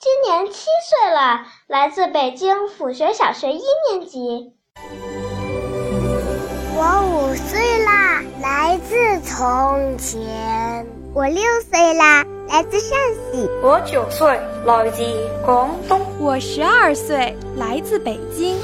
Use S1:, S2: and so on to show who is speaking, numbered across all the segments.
S1: 今年七岁了，来自北京府学小学一年级。
S2: 我五岁啦，来自从前。
S3: 我六岁啦。来自陕西，
S4: 我九岁，来自广东，
S5: 我十二岁，来自北京。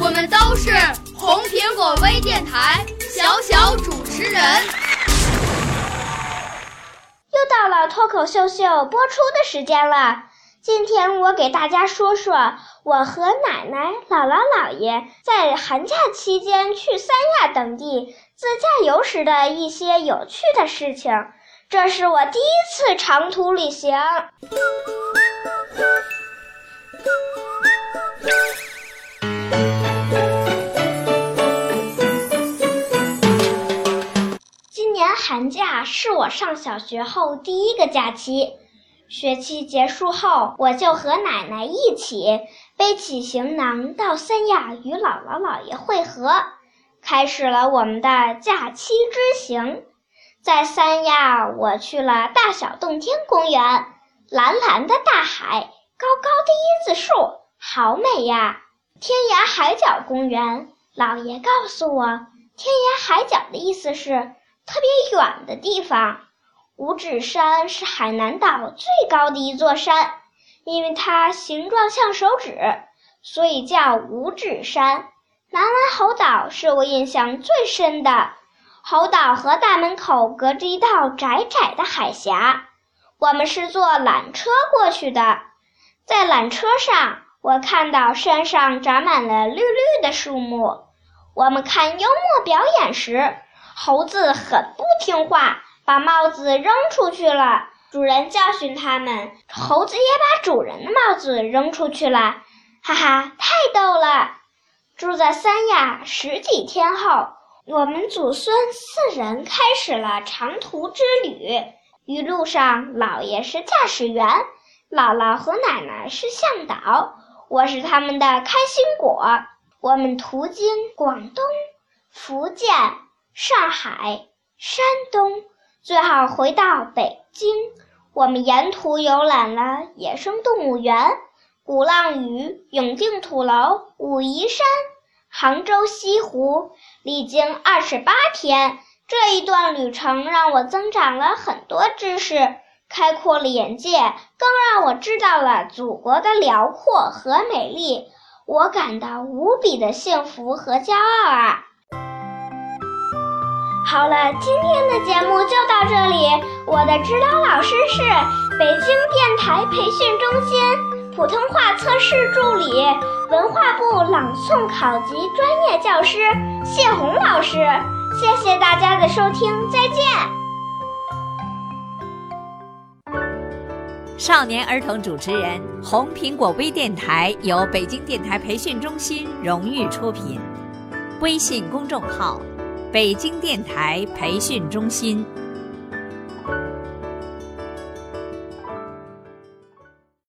S6: 我们都是红苹果微电台小小主持人。
S1: 到了脱口秀秀播出的时间了。今天我给大家说说我和奶奶、姥姥、姥爷在寒假期间去三亚等地自驾游时的一些有趣的事情。这是我第一次长途旅行。是我上小学后第一个假期，学期结束后，我就和奶奶一起背起行囊到三亚与姥姥姥爷会合，开始了我们的假期之行。在三亚，我去了大小洞天公园，蓝蓝的大海，高高的椰子树，好美呀！天涯海角公园，姥爷告诉我，天涯海角的意思是特别远的地方。五指山是海南岛最高的一座山，因为它形状像手指，所以叫五指山。南湾猴岛是我印象最深的。猴岛和大门口隔着一道窄窄的海峡，我们是坐缆车过去的。在缆车上，我看到山上长满了绿绿的树木。我们看幽默表演时，猴子很不听话，把帽子扔出去了。主人教训他们，猴子也把主人的帽子扔出去了。哈哈，太逗了！住在三亚十几天后。我们祖孙四人开始了长途之旅，一路上，姥爷是驾驶员，姥姥和奶奶是向导，我是他们的开心果。我们途经广东、福建、上海、山东，最后回到北京。我们沿途游览了野生动物园、鼓浪屿、永定土楼、武夷山。杭州西湖历经二十八天，这一段旅程让我增长了很多知识，开阔了眼界，更让我知道了祖国的辽阔和美丽。我感到无比的幸福和骄傲啊！好了，今天的节目就到这里。我的指导老师是北京电台培训中心普通话测试助理。文化部朗诵考级专业教师谢红老师，谢谢大家的收听，再见。
S7: 少年儿童主持人，红苹果微电台由北京电台培训中心荣誉出品，微信公众号：北京电台培训中心。